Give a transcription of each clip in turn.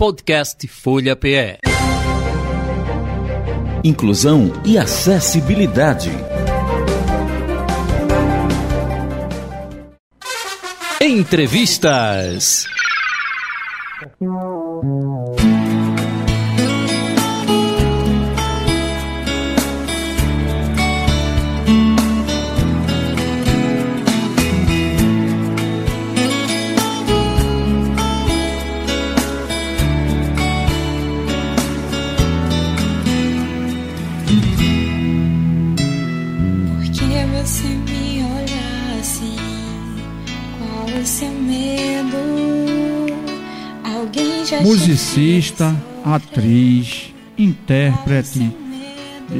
Podcast Folha PE. Inclusão e acessibilidade. Entrevistas. Musicista, atriz, intérprete,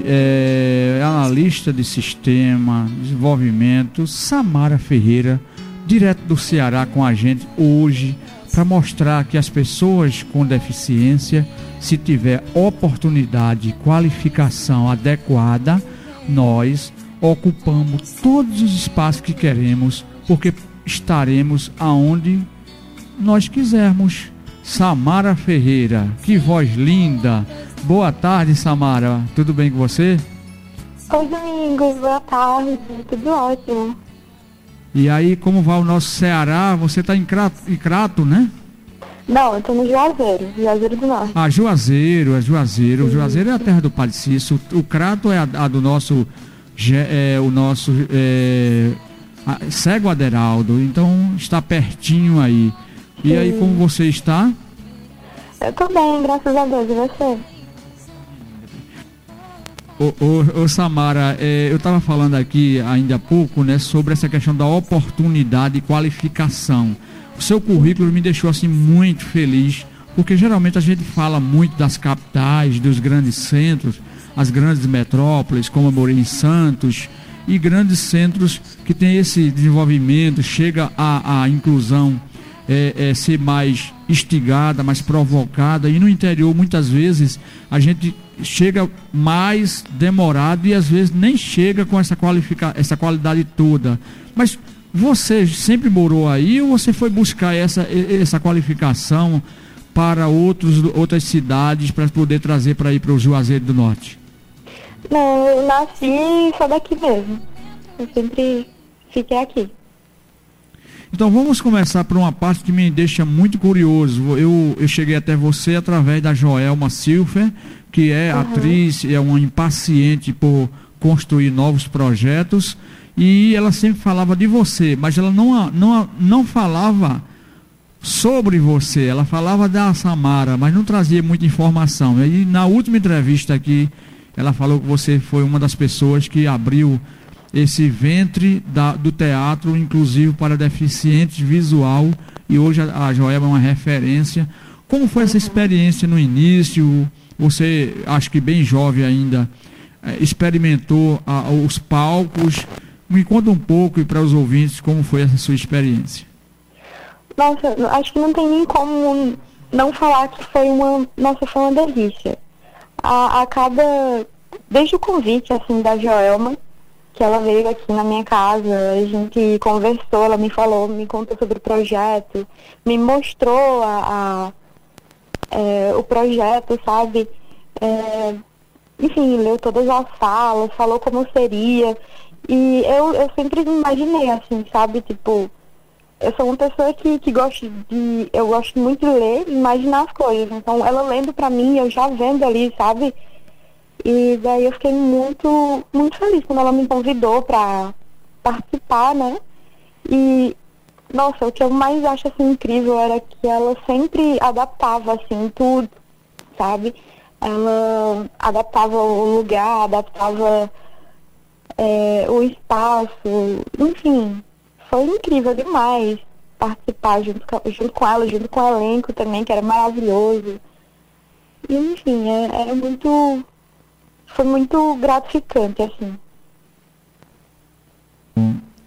é, analista de sistema, desenvolvimento, Samara Ferreira, direto do Ceará com a gente hoje, para mostrar que as pessoas com deficiência, se tiver oportunidade, qualificação adequada, nós ocupamos todos os espaços que queremos, porque estaremos aonde nós quisermos. Samara Ferreira, que voz linda. Boa tarde, Samara. Tudo bem com você? Oi, Domingos. Boa tarde. Tudo ótimo. E aí, como vai o nosso Ceará? Você está em Crato, em Crato, né? Não, eu tô no Juazeiro, Juazeiro do Norte. Ah, Juazeiro, é Juazeiro. Uhum. Juazeiro é a terra do Padre Cício. O Crato é a, a do nosso, é, o nosso é, a, cego Aderaldo. Então, está pertinho aí. E aí, como você está? Eu tô bem, graças a Deus. E você? Ô, ô, ô Samara, é, eu estava falando aqui ainda há pouco, né, sobre essa questão da oportunidade e qualificação. O seu currículo me deixou assim muito feliz, porque geralmente a gente fala muito das capitais, dos grandes centros, as grandes metrópoles, como em Santos, e grandes centros que têm esse desenvolvimento, chega à, à inclusão é, é, ser mais instigada, mais provocada. E no interior, muitas vezes, a gente chega mais demorado e às vezes nem chega com essa, qualifica essa qualidade toda. Mas você sempre morou aí ou você foi buscar essa, essa qualificação para outros, outras cidades para poder trazer para ir para o Juazeiro do Norte? Não, eu nasci só daqui mesmo. Eu sempre fiquei aqui. Então vamos começar por uma parte que me deixa muito curioso. Eu, eu cheguei até você através da Joelma Silfer, que é uhum. atriz, é uma impaciente por construir novos projetos. E ela sempre falava de você, mas ela não, não, não falava sobre você, ela falava da Samara, mas não trazia muita informação. E na última entrevista aqui, ela falou que você foi uma das pessoas que abriu esse ventre da, do teatro inclusive para deficientes visual e hoje a, a Joelma é uma referência. Como foi essa experiência no início? Você, acho que bem jovem ainda, é, experimentou a, os palcos. Me conta um pouco e para os ouvintes como foi essa sua experiência. Nossa, acho que não tem nem como não falar que foi uma, nossa, foi uma delícia. A, a cada, desde o convite, assim, da Joelma, que ela veio aqui na minha casa, a gente conversou, ela me falou, me contou sobre o projeto, me mostrou a, a é, o projeto, sabe? É, enfim, leu todas as salas, falou como seria. E eu, eu sempre imaginei, assim, sabe? Tipo, eu sou uma pessoa que, que gosta de. Eu gosto muito de ler e imaginar as coisas. Então, ela lendo pra mim, eu já vendo ali, sabe? E daí eu fiquei muito, muito feliz quando ela me convidou para participar, né? E, nossa, o que eu mais acho assim incrível era que ela sempre adaptava assim tudo, sabe? Ela adaptava o lugar, adaptava é, o espaço, enfim, foi incrível demais participar junto com, junto com ela, junto com o elenco também, que era maravilhoso. E, enfim, é, era muito foi muito gratificante, assim.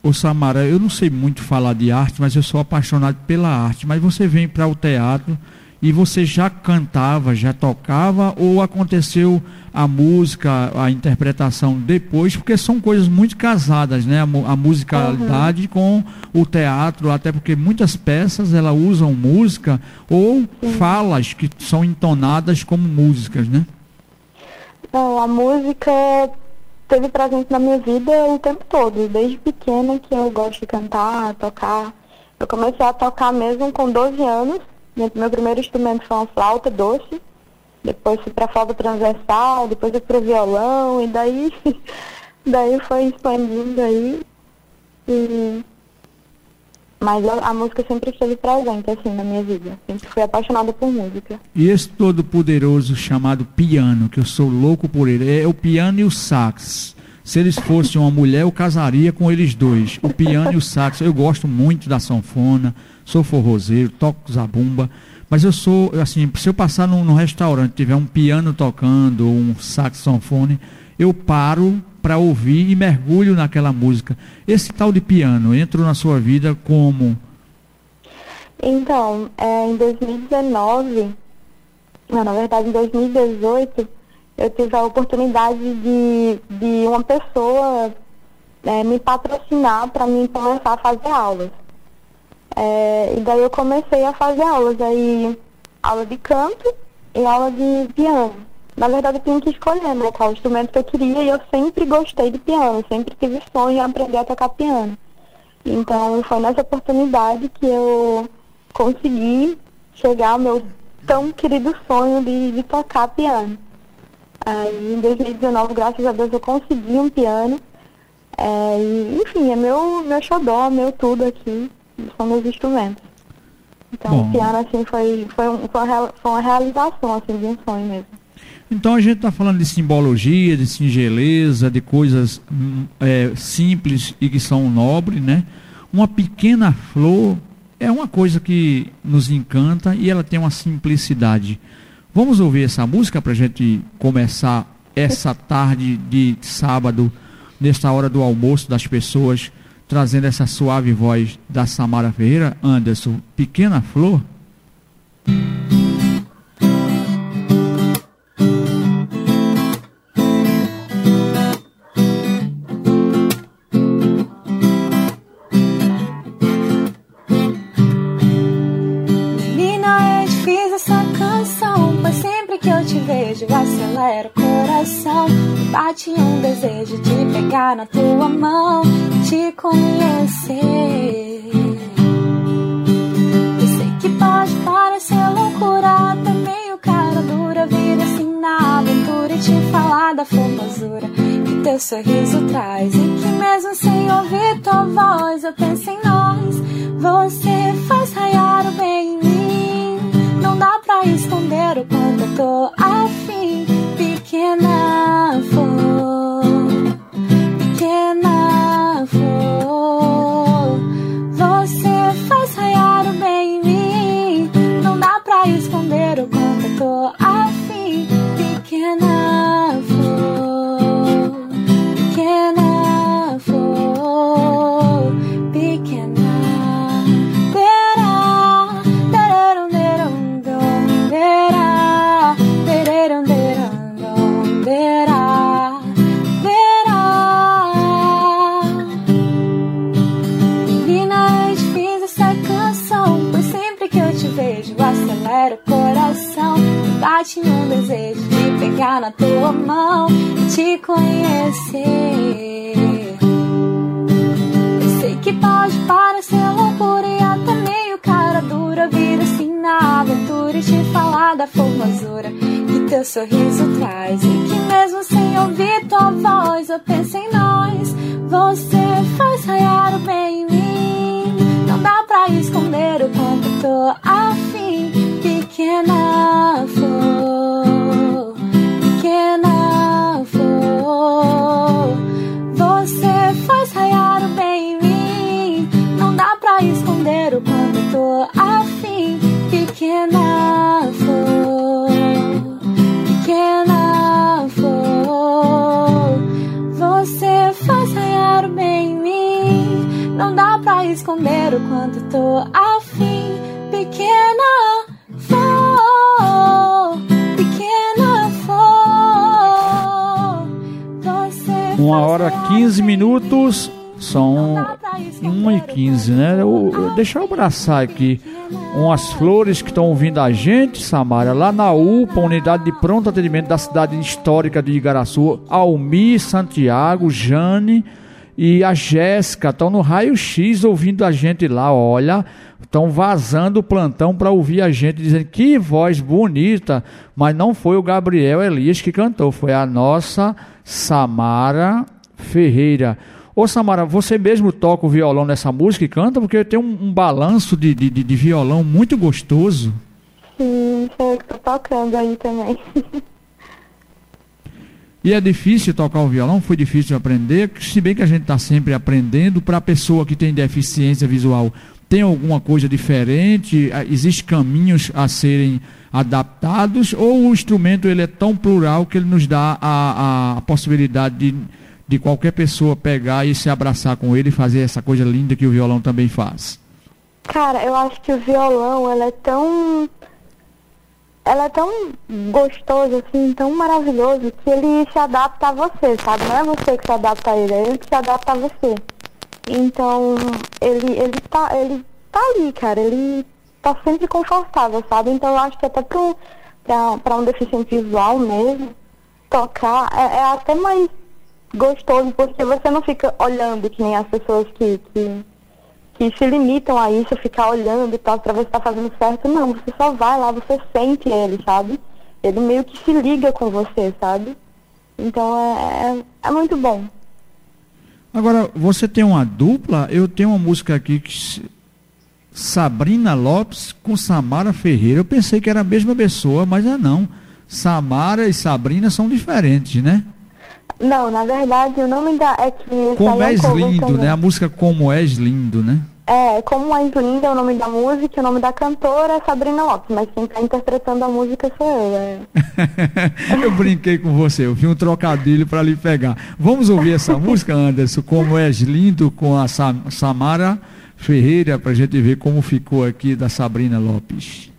Ô Samara, eu não sei muito falar de arte, mas eu sou apaixonado pela arte. Mas você vem para o teatro E você já cantava, já tocava ou aconteceu a música, a interpretação depois, porque são coisas muito casadas, né? A, a musicalidade uhum. com o teatro, até porque muitas peças ela usam música ou Sim. falas que são entonadas como músicas, né? Não, a música teve presente na minha vida o tempo todo, desde pequena que eu gosto de cantar, tocar. Eu comecei a tocar mesmo com 12 anos. Meu primeiro instrumento foi uma flauta doce depois fui para flauta transversal, depois fui para violão, e daí, daí foi expandindo aí. E... Mas a, a, música sempre esteve presente, assim, na minha vida. Sempre fui apaixonada por música. E esse todo poderoso chamado piano, que eu sou louco por ele, é o piano e o sax. Se eles fossem uma mulher, eu casaria com eles dois. O piano e o sax. Eu gosto muito da sanfona, sou forrozeiro, toco zabumba. Mas eu sou, assim, se eu passar num, num restaurante, tiver um piano tocando, um saxofone, eu paro para ouvir e mergulho naquela música. Esse tal de piano entrou na sua vida como? Então, é, em 2019, não, na verdade em 2018, eu tive a oportunidade de, de uma pessoa é, me patrocinar para mim começar a fazer aulas. É, e daí eu comecei a fazer aulas, aí aula de canto e aula de piano. Na verdade eu tinha que escolher né, qual instrumento que eu queria e eu sempre gostei de piano, sempre tive sonho em aprender a tocar piano. Então foi nessa oportunidade que eu consegui chegar ao meu tão querido sonho de, de tocar piano. Aí em 2019, graças a Deus, eu consegui um piano. É, e, enfim, é meu, meu xodó, meu tudo aqui são meus instrumentos. Então, Bom. o piano, assim, foi, foi, um, foi, uma, foi uma realização, assim, de um sonho mesmo. Então a gente está falando de simbologia, de singeleza, de coisas hum, é, simples e que são nobres, né? Uma pequena flor é uma coisa que nos encanta e ela tem uma simplicidade. Vamos ouvir essa música para a gente começar essa tarde de sábado, nesta hora do almoço das pessoas trazendo essa suave voz da Samara Ferreira, Anderson, Pequena Flor. Bate um desejo de pegar na tua mão te conhecer. Eu sei que pode parecer loucura, até meio cara dura, vir assim na aventura e te falar da formosura que teu sorriso traz. E que mesmo sem ouvir tua voz, eu penso em nós. Você faz raiar o bem em mim. Não dá pra esconder o quanto eu tô afim pequena flor, pequena flor. Você faz raiar o bem em mim. Não dá pra esconder o quanto tô afim, pequena flor, pequena flor. Você faz raiar o bem em mim. Não dá pra esconder o quanto tô Uma hora 15 minutos, são 1 e 15, né? Eu, deixa eu abraçar aqui umas flores que estão ouvindo a gente, Samara, lá na UPA, Unidade de Pronto Atendimento da cidade histórica de Igaraçu, Almi, Santiago, Jane e a Jéssica estão no raio-x ouvindo a gente lá, olha, estão vazando o plantão para ouvir a gente, dizendo que voz bonita, mas não foi o Gabriel Elias que cantou, foi a nossa Samara Ferreira. Ô Samara, você mesmo toca o violão nessa música e canta? Porque tem um, um balanço de, de, de, violão muito gostoso. Sim, eu estou tocando aí também. E é difícil tocar o violão? Foi difícil aprender? Se bem que a gente está sempre aprendendo, para a pessoa que tem deficiência visual, tem alguma coisa diferente? Ah, Existem caminhos a serem adaptados? Ou o instrumento ele é tão plural que ele nos dá a, a, a possibilidade de, de qualquer pessoa pegar e se abraçar com ele e fazer essa coisa linda que o violão também faz? Cara, eu acho que o violão ele é tão ela é tão gostoso, assim, tão maravilhoso, que ele se adapta a você, sabe? Não é você que se adapta a ele, é ele que se adapta a você. Então, ele, ele, tá, ele tá ali, cara, ele tá sempre confortável, sabe? Então, eu acho que até pra um, pra, pra um deficiente visual mesmo, tocar é, é até mais gostoso, porque você não fica olhando que nem as pessoas que, que que se limitam a isso, ficar olhando e tal, pra ver se tá fazendo certo. Não, você só vai lá, você sente ele, sabe? Ele meio que se liga com você, sabe? Então é, é, é muito bom. Agora, você tem uma dupla, eu tenho uma música aqui que Sabrina Lopes com Samara Ferreira. Eu pensei que era a mesma pessoa, mas é não. Samara e Sabrina são diferentes, né? Não, na verdade o nome da é que. Como és lindo, também. né? A música Como és lindo, né? É, Como és lindo é o nome da música, o nome da cantora é Sabrina Lopes, mas quem está interpretando a música sou eu. É. eu brinquei com você, eu vi um trocadilho para lhe pegar. Vamos ouvir essa música, Anderson, Como és lindo, com a Sam Samara Ferreira, para a gente ver como ficou aqui da Sabrina Lopes.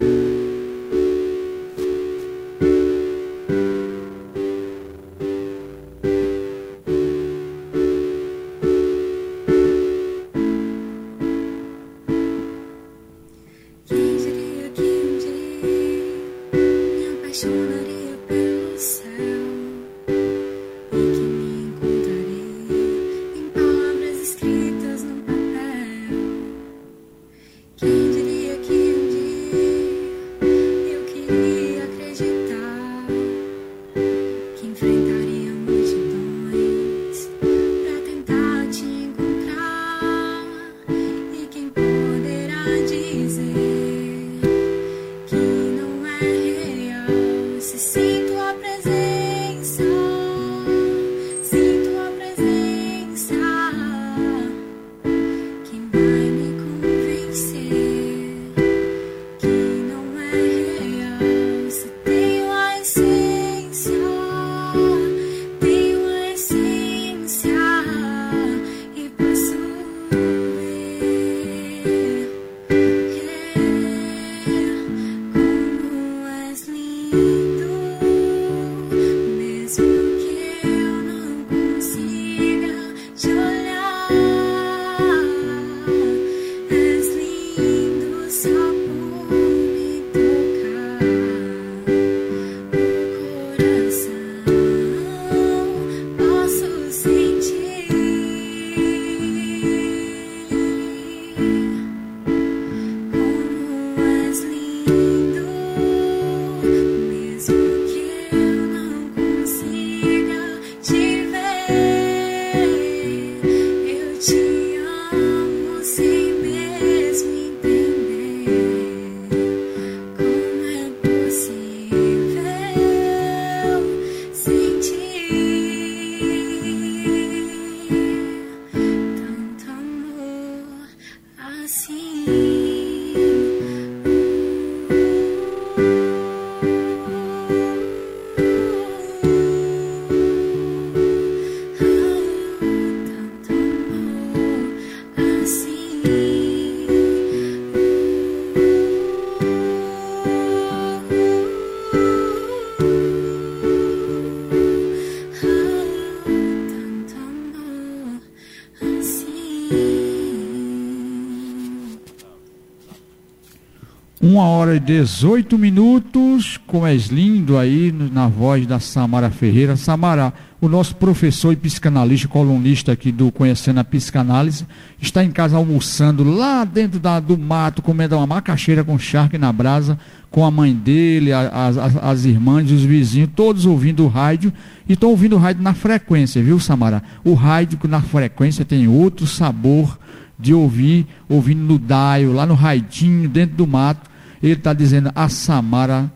Uma hora e 18 minutos, como és lindo aí na voz da Samara Ferreira. Samara, o nosso professor e psicanalista, colunista aqui do Conhecendo a Psicanálise, está em casa almoçando lá dentro da, do mato, comendo uma macaxeira com charque na brasa, com a mãe dele, as, as, as irmãs, os vizinhos, todos ouvindo o rádio e estão ouvindo o rádio na frequência, viu, Samara? O rádio na frequência tem outro sabor de ouvir, ouvindo no daio, lá no raidinho, dentro do mato ele está dizendo: a Samara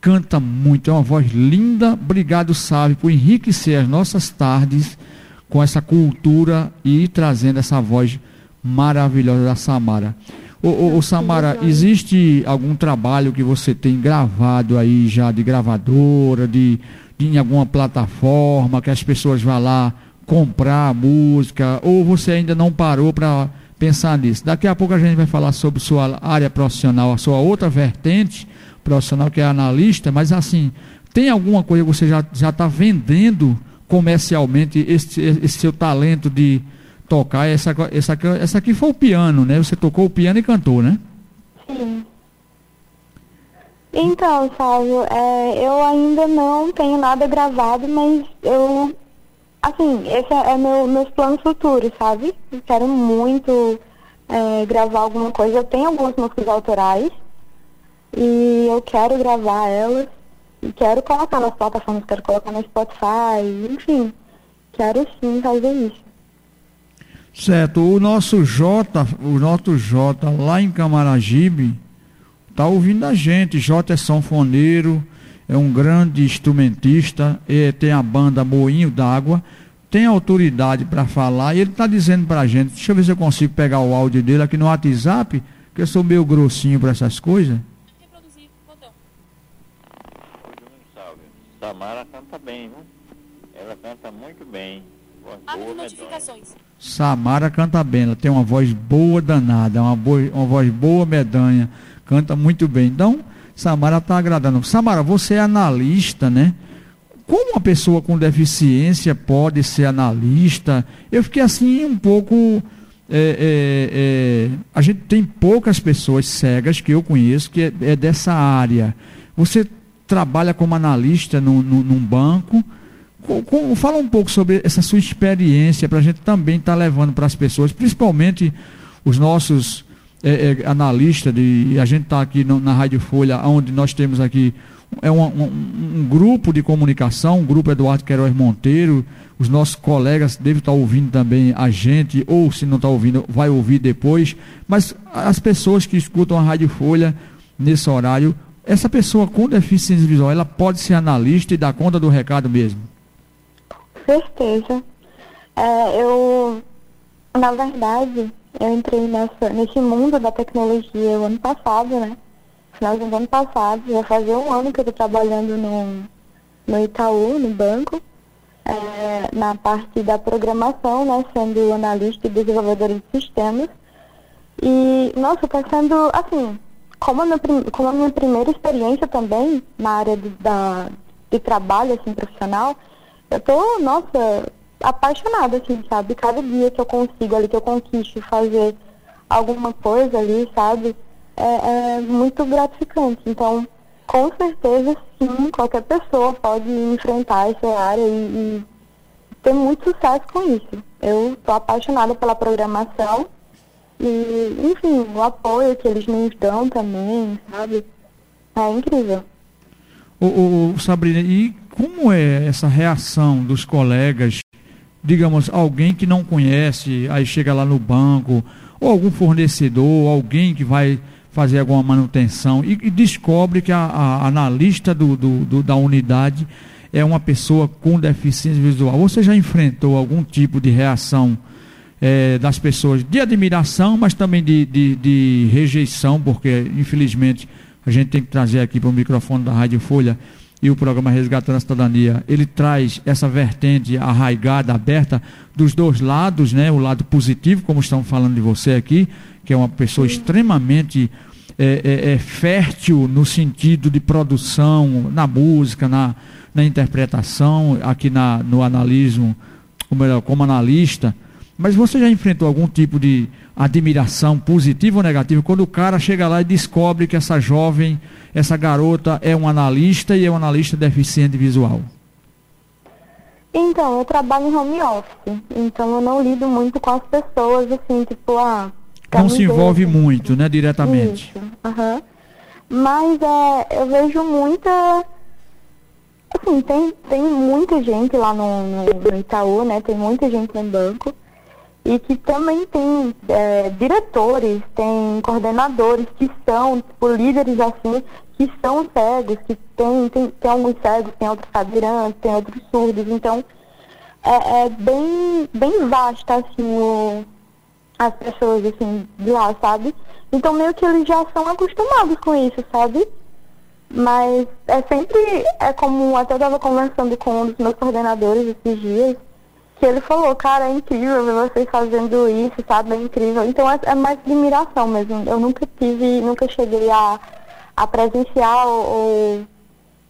canta muito, é uma voz linda. Obrigado, Sábio, por enriquecer as nossas tardes com essa cultura e trazendo essa voz maravilhosa da Samara. Ô, ô, ô, Samara, existe algum trabalho que você tem gravado aí já de gravadora, de, de em alguma plataforma, que as pessoas vão lá comprar música, ou você ainda não parou para pensar nisso. Daqui a pouco a gente vai falar sobre sua área profissional, a sua outra vertente profissional que é analista, mas assim, tem alguma coisa que você já está vendendo comercialmente esse, esse seu talento de tocar? Essa, essa, essa aqui foi o piano, né? Você tocou o piano e cantou, né? Sim. Então, Sávio, é, eu ainda não tenho nada gravado, mas eu Assim, esse é, meu, meus planos futuros, sabe? Quero muito é, gravar alguma coisa. Eu tenho algumas músicas autorais e eu quero gravar elas e quero colocar nas plataformas, quero colocar no Spotify, enfim. Quero sim fazer isso. Certo, o nosso Jota, o nosso Jota lá em Camaragibe, tá ouvindo a gente. Jota é sanfoneiro, é um grande instrumentista, tem a banda Moinho d'Água, tem autoridade para falar, e ele está dizendo para a gente, deixa eu ver se eu consigo pegar o áudio dele aqui no WhatsApp, que eu sou meio grossinho para essas coisas. Samara canta bem, viu? Ela canta muito bem. Boa, notificações. Samara canta bem, ela tem uma voz boa danada, uma, boa, uma voz boa medonha, canta muito bem. Então, Samara está agradando. Samara, você é analista, né? Como uma pessoa com deficiência pode ser analista? Eu fiquei assim um pouco. É, é, é, a gente tem poucas pessoas cegas que eu conheço que é, é dessa área. Você trabalha como analista no, no, num banco. Com, com, fala um pouco sobre essa sua experiência para a gente também estar tá levando para as pessoas, principalmente os nossos é, é, analista de a gente está aqui no, na Rádio Folha, onde nós temos aqui é um, um, um, grupo de comunicação, um grupo Eduardo Queiroz Monteiro, os nossos colegas devem estar ouvindo também a gente, ou se não está ouvindo, vai ouvir depois, mas as pessoas que escutam a Rádio Folha nesse horário, essa pessoa com deficiência visual, ela pode ser analista e dar conta do recado mesmo? Certeza. É, eu, na verdade, eu entrei nessa, nesse mundo da tecnologia o ano passado, né? Final do ano passado, já fazia um ano que eu estou trabalhando no, no Itaú, no banco, é, na parte da programação, né? Sendo analista e desenvolvedora de sistemas. E, nossa, está sendo, assim, como a, minha, como a minha primeira experiência também na área de, da, de trabalho, assim, profissional, eu tô, nossa, apaixonada, assim, sabe? Cada dia que eu consigo ali, que eu conquisto fazer alguma coisa ali, sabe? É, é muito gratificante. Então, com certeza, sim, qualquer pessoa pode enfrentar essa área e, e ter muito sucesso com isso. Eu tô apaixonada pela programação e, enfim, o apoio que eles nos dão também, sabe? É incrível. O, o, Sabrina, e como é essa reação dos colegas digamos, alguém que não conhece, aí chega lá no banco, ou algum fornecedor, alguém que vai fazer alguma manutenção e, e descobre que a, a analista do, do, do, da unidade é uma pessoa com deficiência visual. Você já enfrentou algum tipo de reação é, das pessoas de admiração, mas também de, de, de rejeição, porque infelizmente a gente tem que trazer aqui para o microfone da Rádio Folha e o programa Resgatando a Cidadania, ele traz essa vertente arraigada, aberta, dos dois lados, né? O lado positivo, como estamos falando de você aqui, que é uma pessoa extremamente é, é, é, fértil no sentido de produção, na música, na, na interpretação, aqui na, no analismo, ou melhor, como analista. Mas você já enfrentou algum tipo de admiração positiva ou negativa quando o cara chega lá e descobre que essa jovem, essa garota é um analista e é um analista deficiente visual? Então, eu trabalho em home office, então eu não lido muito com as pessoas, assim, tipo, ah... Não se envolve muito, né, diretamente. Isso, aham. Mas é, eu vejo muita... Assim, tem, tem muita gente lá no, no, no Itaú, né, tem muita gente no banco, e que também tem é, diretores, tem coordenadores que são, tipo, líderes assim, que são cegos, que tem, tem, tem alguns cegos, tem outros cadeirantes, tem outros surdos, então é, é bem, bem vasta assim o, as pessoas assim de lá, sabe? Então meio que eles já são acostumados com isso, sabe? Mas é sempre, é como até estava conversando com um dos meus coordenadores esses dias, que ele falou, cara, é incrível ver vocês fazendo isso, sabe? É incrível. Então é, é mais admiração mesmo. Eu nunca tive, nunca cheguei a, a presenciar ou, ou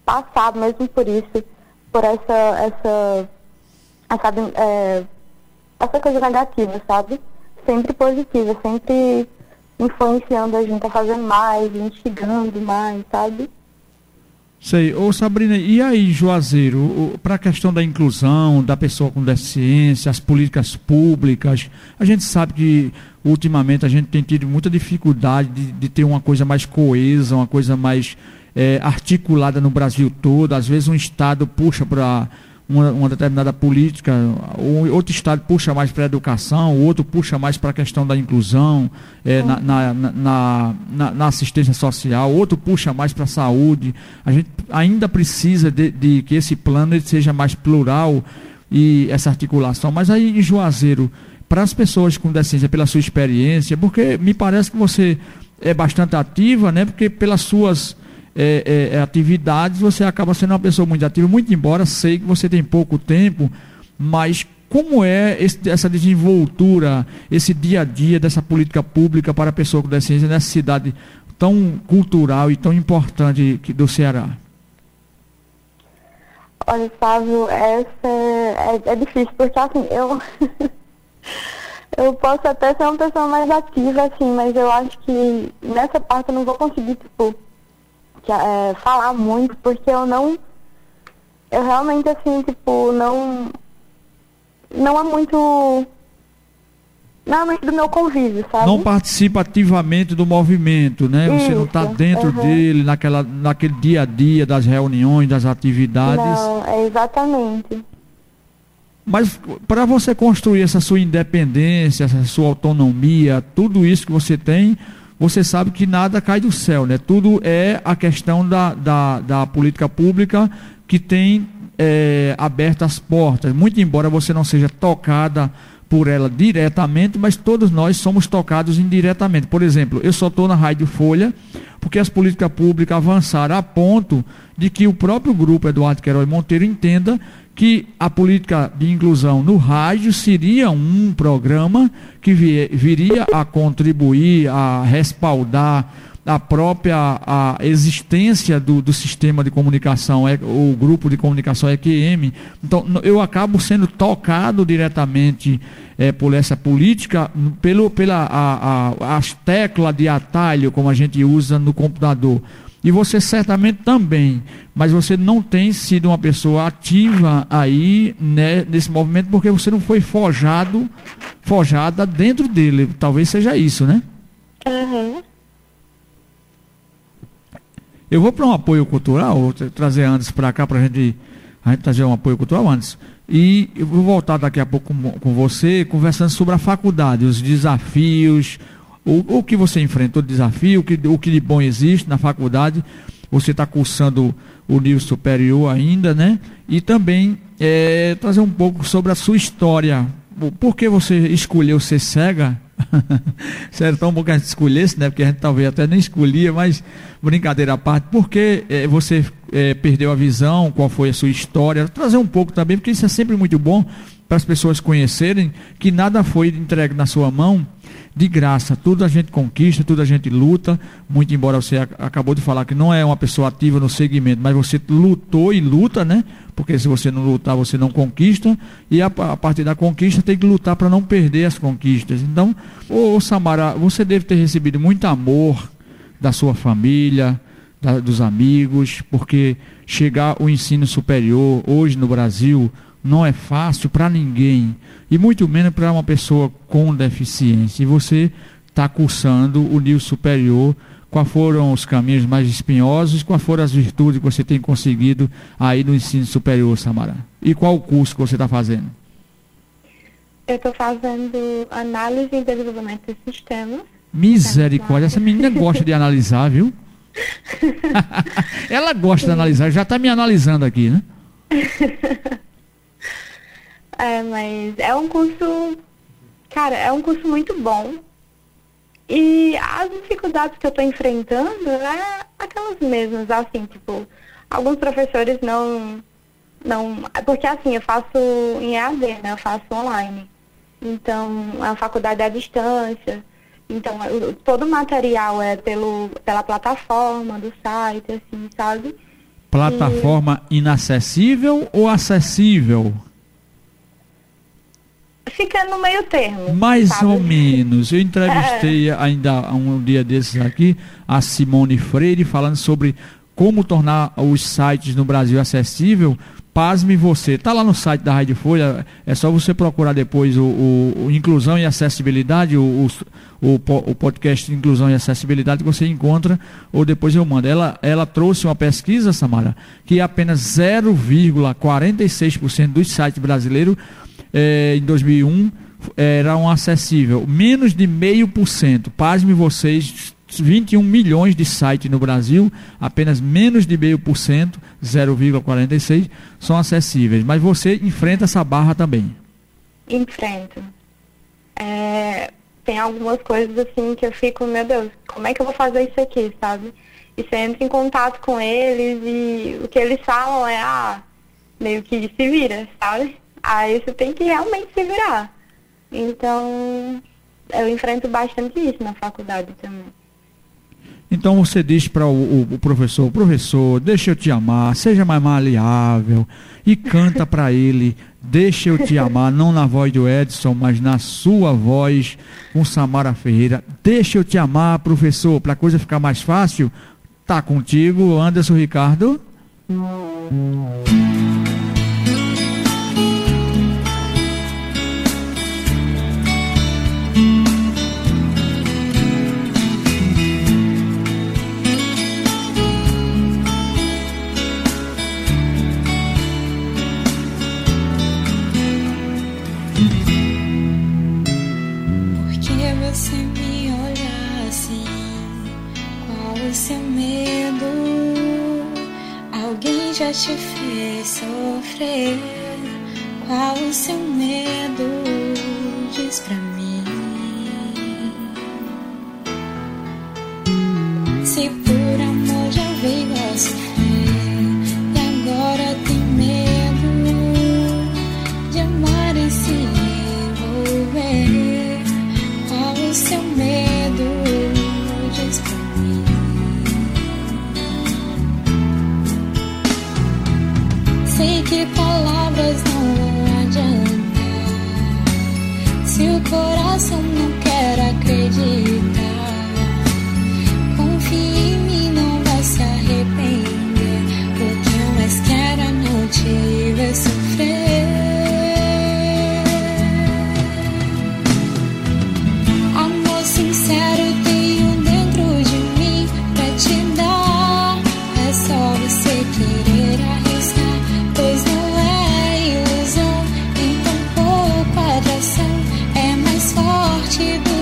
passar mesmo por isso, por essa, essa, essa, é, essa coisa negativa, sabe? Sempre positiva, sempre influenciando a gente a fazer mais, instigando mais, sabe? Sei. Ô Sabrina, e aí, Juazeiro, para a questão da inclusão da pessoa com deficiência, as políticas públicas, a gente sabe que ultimamente a gente tem tido muita dificuldade de, de ter uma coisa mais coesa, uma coisa mais é, articulada no Brasil todo. Às vezes um Estado puxa para uma, uma, determinada política, outro estado puxa mais para a educação, outro puxa mais para a questão da inclusão, é, na, na, na, na, assistência social, outro puxa mais para a saúde. A gente ainda precisa de, de que esse plano seja mais plural e essa articulação. Mas aí em Juazeiro, para as pessoas com deficiência, pela sua experiência, porque me parece que você é bastante ativa, né? Porque pelas suas é, é, é, atividades, você acaba sendo uma pessoa muito ativa, muito embora sei que você tem pouco tempo, mas como é esse, essa desenvoltura, esse dia a dia dessa política pública para a pessoa com deficiência nessa cidade tão cultural e tão importante do Ceará? Olha, Fábio, essa é, é difícil, porque assim, eu eu posso até ser uma pessoa mais ativa, assim, mas eu acho que nessa parte eu não vou conseguir, tipo, que, é, falar muito, porque eu não. Eu realmente, assim, tipo, não. Não é muito. Não é muito do meu convívio, sabe? Não participa ativamente do movimento, né? Isso, Você não está dentro uhum. dele, naquela, naquele dia a dia das reuniões, das atividades. Não, é exatamente. Mas para você construir essa sua independência, essa sua autonomia, tudo isso que você tem, você sabe que nada cai do céu, né? Tudo é a questão da, da, da política pública que tem é, aberto as portas. Muito embora você não seja tocada por ela diretamente, mas todos nós somos tocados indiretamente. Por exemplo, eu só estou na Rádio Folha porque as políticas públicas avançaram a ponto de que o próprio grupo Eduardo Queiroz Monteiro entenda que a política de inclusão no rádio seria um programa que viria a contribuir, a respaldar a própria a existência do, do sistema de comunicação, é, o grupo de comunicação EQM. Então, eu acabo sendo tocado diretamente é, por essa política, pelo, pela a, a, as teclas de atalho, como a gente usa no computador. E você certamente também, mas você não tem sido uma pessoa ativa aí né, nesse movimento porque você não foi forjado, forjada dentro dele. Talvez seja isso, né? Uhum. Eu vou para um apoio cultural, vou trazer antes para cá para a gente, a gente trazer um apoio cultural antes. E eu vou voltar daqui a pouco com, com você, conversando sobre a faculdade, os desafios, o, o que você enfrentou de desafio, o que, o que de bom existe na faculdade. Você está cursando o nível superior ainda, né? E também é, trazer um pouco sobre a sua história. Por que você escolheu ser cega? Sério, tão bom que a gente escolhesse, né? Porque a gente talvez até nem escolhia, mas brincadeira à parte. Por que é, você é, perdeu a visão? Qual foi a sua história? Trazer um pouco também, porque isso é sempre muito bom para as pessoas conhecerem que nada foi entregue na sua mão de graça. Tudo a gente conquista, tudo a gente luta. Muito embora você acabou de falar que não é uma pessoa ativa no segmento, mas você lutou e luta, né? Porque se você não lutar, você não conquista. E a, a partir da conquista tem que lutar para não perder as conquistas. Então, ô, ô Samara, você deve ter recebido muito amor da sua família, da, dos amigos, porque chegar o ensino superior hoje no Brasil não é fácil para ninguém e muito menos para uma pessoa com deficiência. E você está cursando o nível superior. Quais foram os caminhos mais espinhosos? Quais foram as virtudes que você tem conseguido aí no ensino superior, Samara? E qual o curso que você está fazendo? Eu estou fazendo análise e desenvolvimento de sistemas. Misericórdia, essa menina gosta de analisar, viu? Ela gosta de analisar, já está me analisando aqui, né? É, mas é um curso, cara, é um curso muito bom. E as dificuldades que eu estou enfrentando é aquelas mesmas, assim, tipo, alguns professores não, não, porque assim, eu faço em EAD, né, eu faço online. Então, a faculdade é à distância. Então, eu, todo o material é pelo, pela plataforma do site, assim, sabe? Plataforma e... inacessível ou acessível? Fica no meio termo. Mais sabe? ou menos. Eu entrevistei é. ainda um dia desses aqui a Simone Freire falando sobre como tornar os sites no Brasil acessível. Pasme você. Tá lá no site da Rádio Folha, é só você procurar depois o, o, o Inclusão e Acessibilidade, o, o, o, podcast Inclusão e Acessibilidade que você encontra, ou depois eu mando. Ela, ela trouxe uma pesquisa, Samara, que apenas 0,46% dos sites brasileiros é, em 2001 eram acessível, menos de meio por cento. Pasme vocês, 21 milhões de sites no Brasil, apenas menos de meio por cento, 0,46, são acessíveis. Mas você enfrenta essa barra também. Enfrento. É, tem algumas coisas assim que eu fico, meu Deus, como é que eu vou fazer isso aqui, sabe? E você entra em contato com eles e o que eles falam é, ah, meio que se vira, sabe? Aí você tem que realmente se virar. Então, eu enfrento bastante isso na faculdade também. Então você diz para o, o, professor, professor, deixa eu te amar, seja mais maleável e canta para ele, deixa eu te amar, não na voz do Edson, mas na sua voz com Samara Ferreira. Deixa eu te amar, professor, para a coisa ficar mais fácil. Tá contigo, Anderson Ricardo. Te do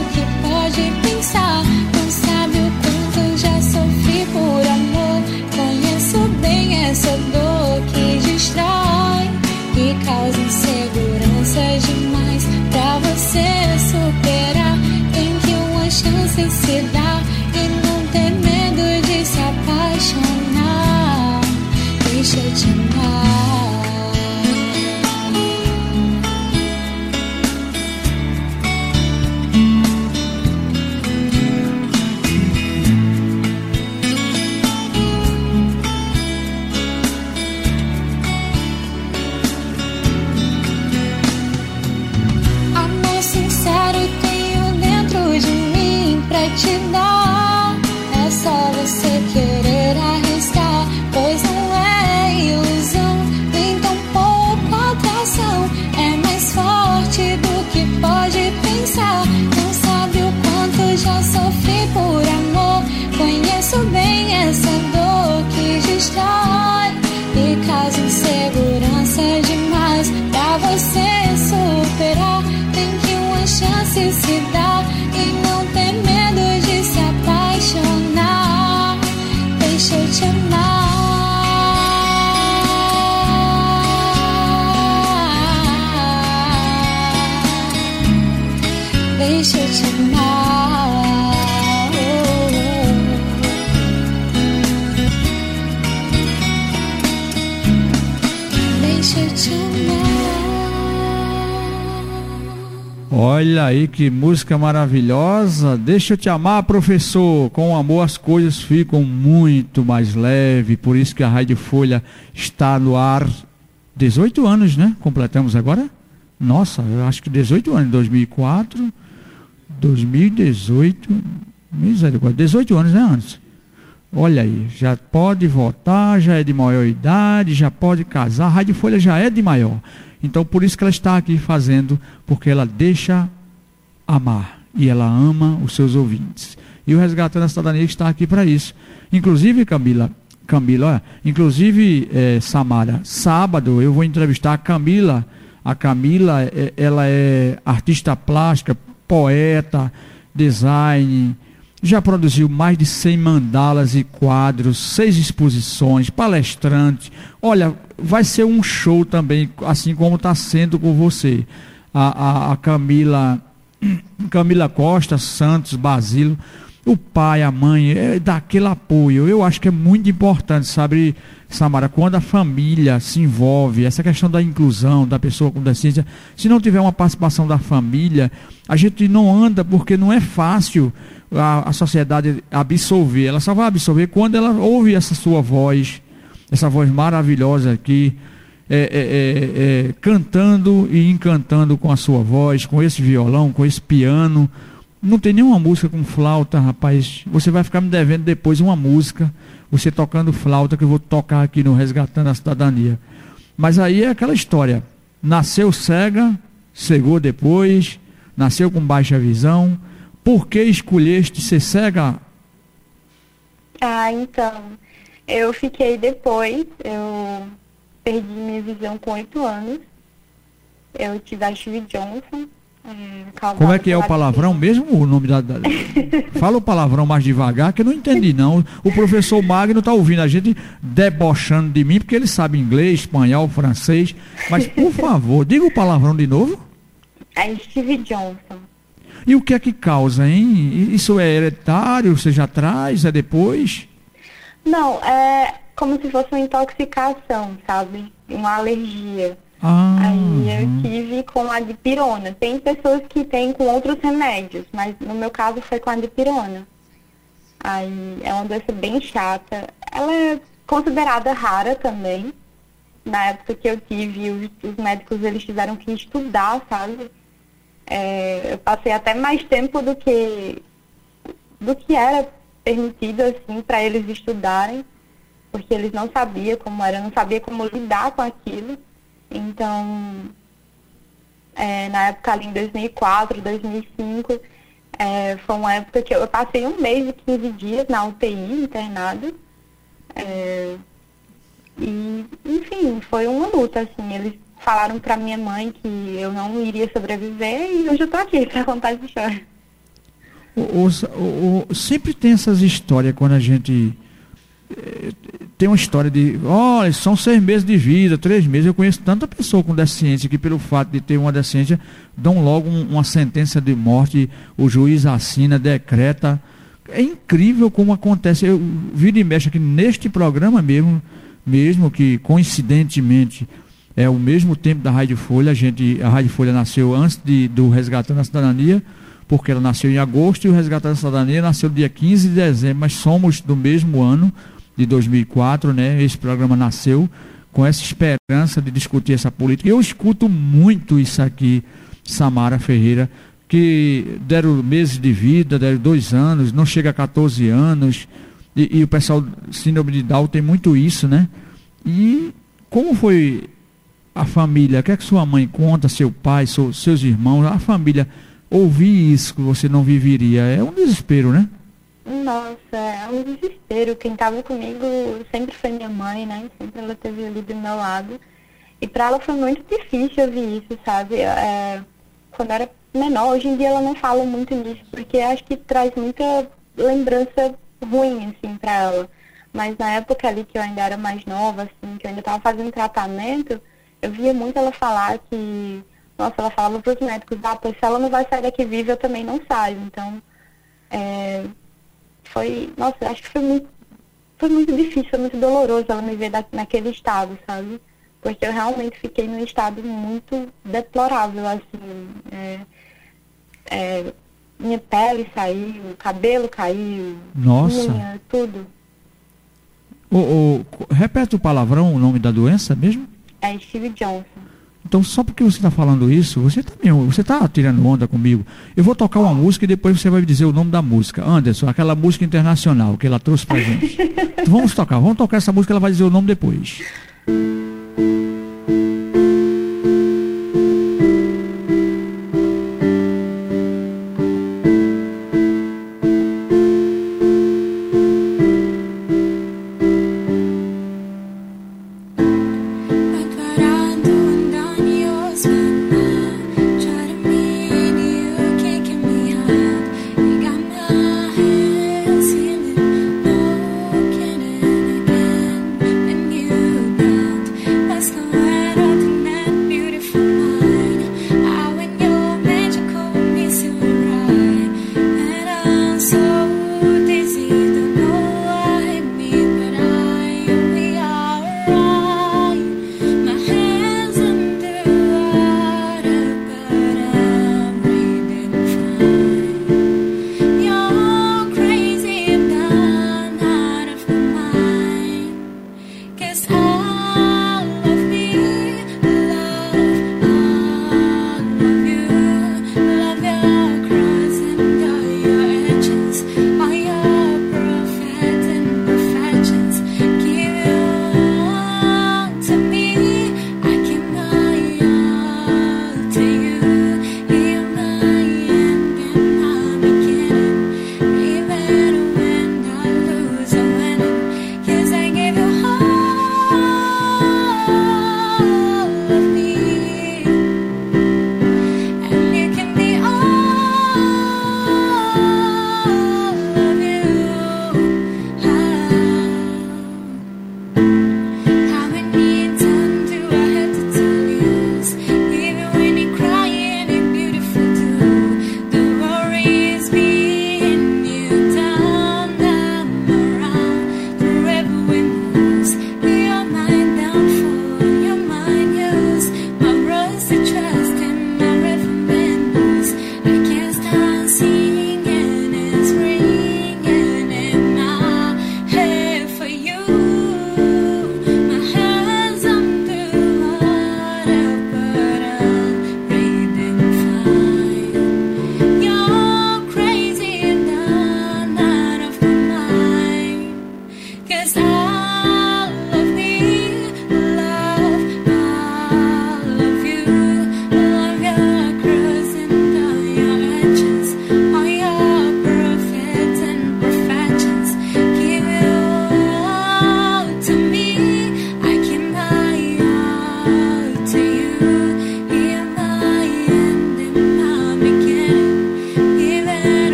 Olha aí que música maravilhosa. Deixa eu te amar, professor. Com amor as coisas ficam muito mais leves. Por isso que a Rádio Folha está no ar. 18 anos, né? Completamos agora? Nossa, eu acho que 18 anos. 2004, 2018. Misericórdia. 18 anos, né, antes? Olha aí, já pode votar, já é de maior idade, já pode casar. A Rádio Folha já é de maior. Então, por isso que ela está aqui fazendo, porque ela deixa amar e ela ama os seus ouvintes. E o Resgatando a Cidadania está aqui para isso. Inclusive, Camila, Camila, olha, inclusive, eh, Samara, sábado eu vou entrevistar a Camila. A Camila, eh, ela é artista plástica, poeta, design, já produziu mais de 100 mandalas e quadros, seis exposições, palestrante. Olha, vai ser um show também, assim como está sendo com você. A, a, a Camila, Camila Costa, Santos, Basílio, o pai, a mãe, é, dá aquele apoio. Eu acho que é muito importante, sabe, Samara, quando a família se envolve, essa questão da inclusão da pessoa com deficiência, se não tiver uma participação da família, a gente não anda porque não é fácil a, a sociedade absorver. Ela só vai absorver quando ela ouve essa sua voz, essa voz maravilhosa aqui, é, é, é, é, cantando e encantando com a sua voz, com esse violão, com esse piano. Não tem nenhuma música com flauta, rapaz. Você vai ficar me devendo depois uma música, você tocando flauta, que eu vou tocar aqui no Resgatando a Cidadania. Mas aí é aquela história. Nasceu cega, cegou depois, nasceu com baixa visão. Por que escolheste ser cega? Ah, então. Eu fiquei depois, eu perdi minha visão com oito anos. Eu tive a Steve Johnson. É, Como é que é o palavrão mesmo? O nome da, da... Fala o palavrão mais devagar, que eu não entendi não. O professor Magno está ouvindo a gente debochando de mim, porque ele sabe inglês, espanhol, francês. Mas, por favor, diga o palavrão de novo. É Steve Johnson. E o que é que causa, hein? Isso é hereditário? Você já traz? É depois? Não, é como se fosse uma intoxicação, sabe? Uma alergia. Ah, Aí eu tive com a dipirona. Tem pessoas que têm com outros remédios, mas no meu caso foi com a dipirona. Aí é uma doença bem chata. Ela é considerada rara também. Na época que eu tive, os, os médicos eles tiveram que estudar, sabe? É, eu passei até mais tempo do que do que era permitido assim para eles estudarem, porque eles não sabiam como era, não sabia como lidar com aquilo. Então, é, na época ali em 2004, 2005, é, foi uma época que eu passei um mês e 15 dias na UTI internado. É, e, enfim, foi uma luta, assim. Eles falaram para minha mãe que eu não iria sobreviver e hoje eu tô aqui para contar essa história. O, o, o, sempre tem essas histórias quando a gente eh, tem uma história de, olha, são seis meses de vida, três meses. Eu conheço tanta pessoa com deficiência que, pelo fato de ter uma deficiência, dão logo um, uma sentença de morte, o juiz assina, decreta. É incrível como acontece. Eu vi e mexe aqui neste programa mesmo, mesmo que coincidentemente é o mesmo tempo da Rádio Folha. A, gente, a Rádio Folha nasceu antes de, do Resgatando a Cidadania, porque ela nasceu em agosto e o Resgatando a Cidadania nasceu dia 15 de dezembro, mas somos do mesmo ano, de 2004, né? Esse programa nasceu com essa esperança de discutir essa política. Eu escuto muito isso aqui, Samara Ferreira, que deram meses de vida, deram dois anos, não chega a 14 anos, e, e o pessoal síndrome de Down tem muito isso, né? E como foi a família, o que é que sua mãe conta, seu pai, seu, seus irmãos, a família ouvir isso que você não viveria, é um desespero, né? Nossa, é um desespero. Quem estava comigo sempre foi minha mãe, né? Sempre ela esteve ali do meu lado. E para ela foi muito difícil ouvir isso, sabe? É, quando era menor. Hoje em dia ela não fala muito nisso, porque acho que traz muita lembrança ruim, assim, pra ela. Mas na época ali que eu ainda era mais nova, assim, que eu ainda estava fazendo tratamento, eu via muito ela falar que, nossa, ela falava para os médicos, ah, pois se ela não vai sair daqui viva, eu também não saio. Então, é, foi, nossa, acho que foi muito, foi muito difícil, foi muito doloroso ela me ver da, naquele estado, sabe? Porque eu realmente fiquei num estado muito deplorável, assim. É, é, minha pele saiu, cabelo caiu, Nossa. unha, tudo. Ô, ô, repete o palavrão, o nome da doença mesmo? É Steve Johnson. Então, só porque você está falando isso, você também, você está tirando onda comigo. Eu vou tocar uma música e depois você vai me dizer o nome da música. Anderson, aquela música internacional que ela trouxe pra gente. Vamos tocar, vamos tocar essa música, ela vai dizer o nome depois.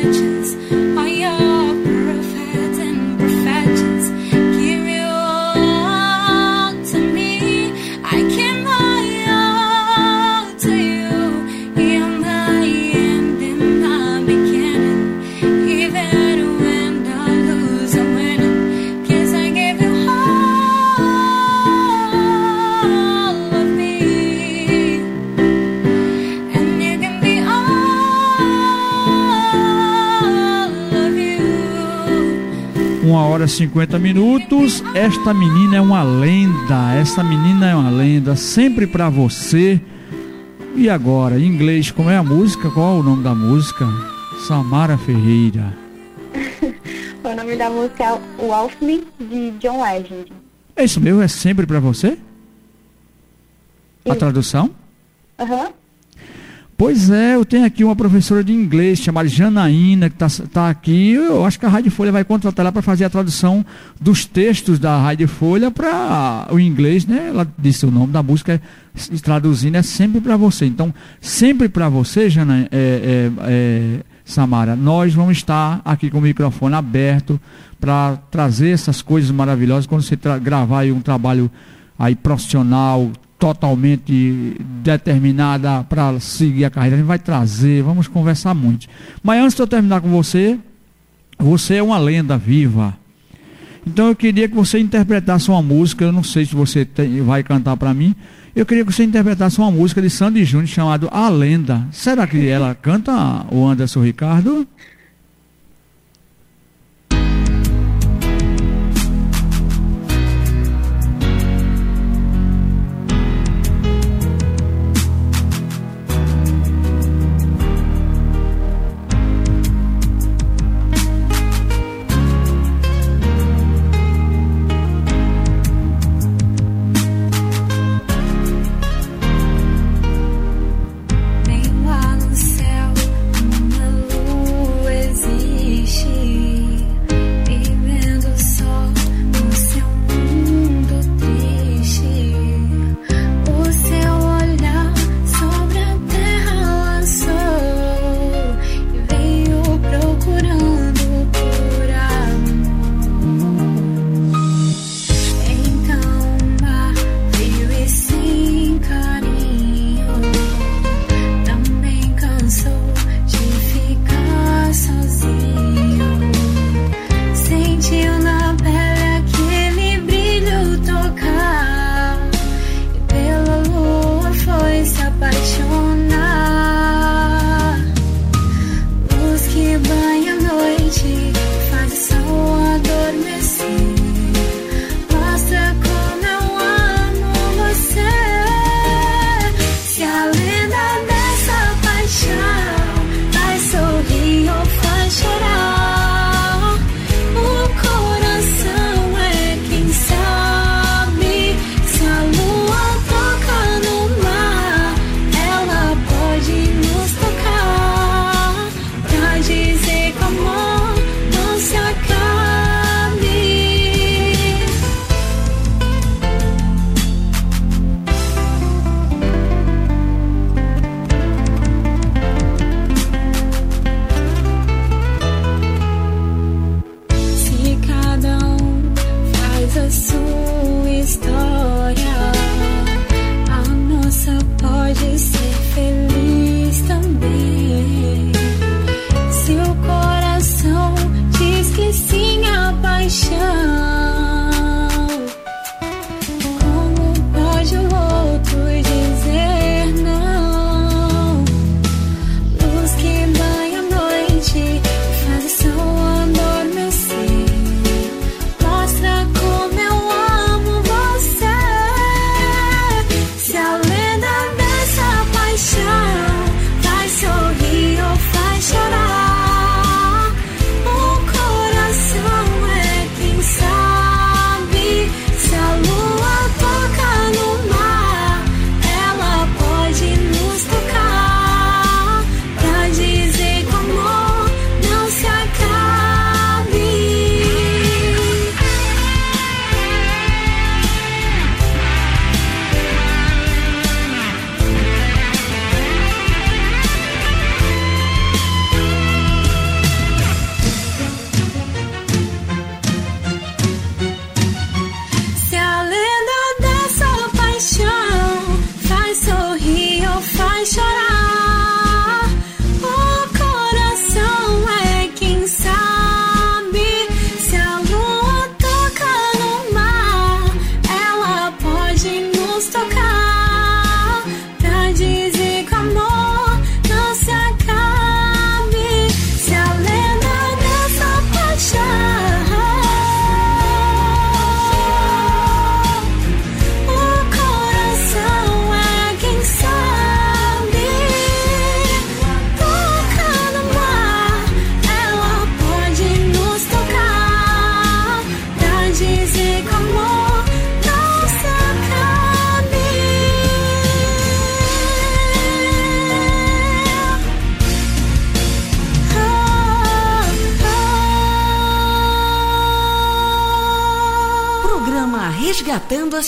intentions are. Uma hora e 50 minutos. Esta menina é uma lenda. Esta menina é uma lenda. Sempre para você. E agora, em inglês, como é a música? Qual é o nome da música? Samara Ferreira. o nome da música é Wolf Me, de John Legend. É isso mesmo? É sempre para você? A tradução? Aham. Uhum. Pois é, eu tenho aqui uma professora de inglês chamada Janaína, que está tá aqui. Eu acho que a Rádio Folha vai contratar ela para fazer a tradução dos textos da Rádio Folha para o inglês, né? Ela disse o nome da música, é, traduzindo é sempre para você. Então, sempre para você, Jana, é, é, é, Samara, nós vamos estar aqui com o microfone aberto para trazer essas coisas maravilhosas. Quando você gravar um trabalho aí profissional, totalmente determinada para seguir a carreira. A gente vai trazer, vamos conversar muito. Mas antes de eu terminar com você, você é uma lenda viva. Então eu queria que você interpretasse uma música, eu não sei se você tem, vai cantar para mim. Eu queria que você interpretasse uma música de Sandy Júnior chamada A Lenda. Será que ela canta o Anderson Ricardo?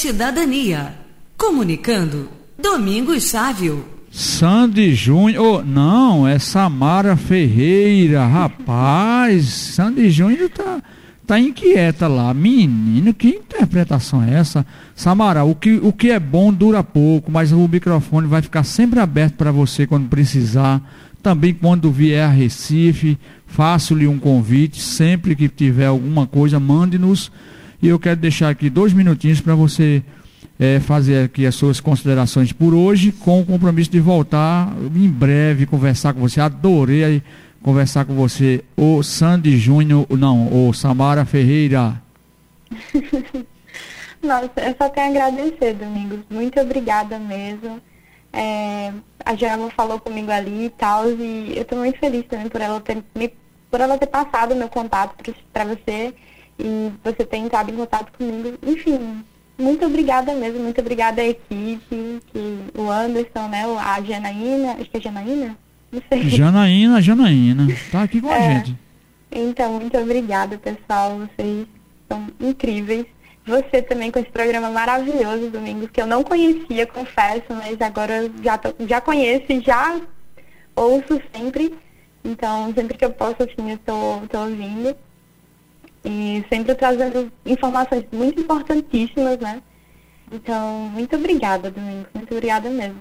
Cidadania. Comunicando, Domingos Sávio. Sandy Júnior, oh, não, é Samara Ferreira, rapaz, Sandy Júnior tá, tá inquieta lá, menino, que interpretação é essa? Samara, o que, o que é bom dura pouco, mas o microfone vai ficar sempre aberto para você quando precisar, também quando vier a Recife, faço-lhe um convite, sempre que tiver alguma coisa, mande-nos, e eu quero deixar aqui dois minutinhos para você é, fazer aqui as suas considerações por hoje, com o compromisso de voltar em breve, conversar com você. Adorei conversar com você, o Sandy Júnior, não, o Samara Ferreira. Nossa, eu só tenho a agradecer, Domingos. Muito obrigada mesmo. É, a Joelma falou comigo ali e tal, e eu estou muito feliz também por ela ter, por ela ter passado meu contato para você e você ter entrado em contato comigo. Enfim, muito obrigada mesmo, muito obrigada à equipe, que, o Anderson, né, a Janaína, acho que é Janaína? Não sei. Janaína, Janaína, tá aqui com é, a gente. Então, muito obrigada, pessoal, vocês são incríveis. Você também com esse programa maravilhoso, Domingos, que eu não conhecia, confesso, mas agora já, tô, já conheço e já ouço sempre. Então, sempre que eu posso, assim, eu tô, tô ouvindo e sempre trazendo informações muito importantíssimas, né? Então, muito obrigada, Domingos, muito obrigada mesmo.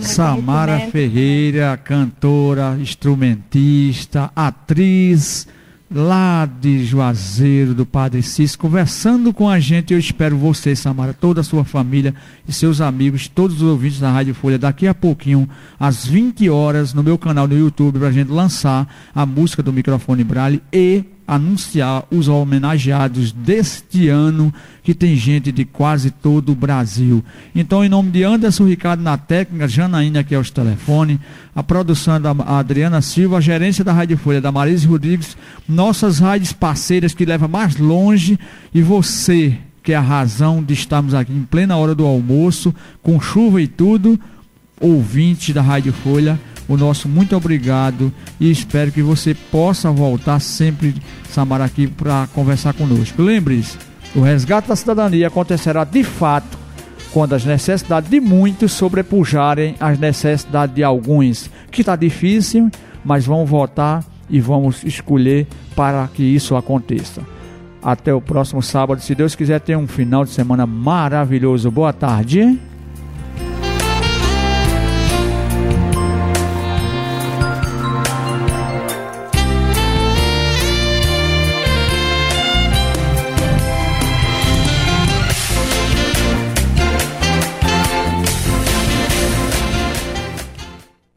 Samara Ferreira, cantora, instrumentista, atriz, lá de Juazeiro, do Padre Cis, conversando com a gente. Eu espero você, Samara, toda a sua família e seus amigos, todos os ouvintes da Rádio Folha, daqui a pouquinho, às 20 horas, no meu canal no YouTube, para a gente lançar a música do microfone Braille e anunciar os homenageados deste ano, que tem gente de quase todo o Brasil. Então, em nome de Anderson Ricardo na técnica, Janaína aqui aos telefones, a produção da Adriana Silva, a gerência da Rádio Folha, da Marise Rodrigues, nossas rádios parceiras que levam mais longe, e você, que é a razão de estarmos aqui em plena hora do almoço, com chuva e tudo, ouvinte da Rádio Folha, o nosso muito obrigado e espero que você possa voltar sempre, Samara, aqui para conversar conosco. Lembre-se, o resgate da cidadania acontecerá de fato quando as necessidades de muitos sobrepujarem as necessidades de alguns, que está difícil, mas vamos votar e vamos escolher para que isso aconteça. Até o próximo sábado, se Deus quiser, ter um final de semana maravilhoso. Boa tarde.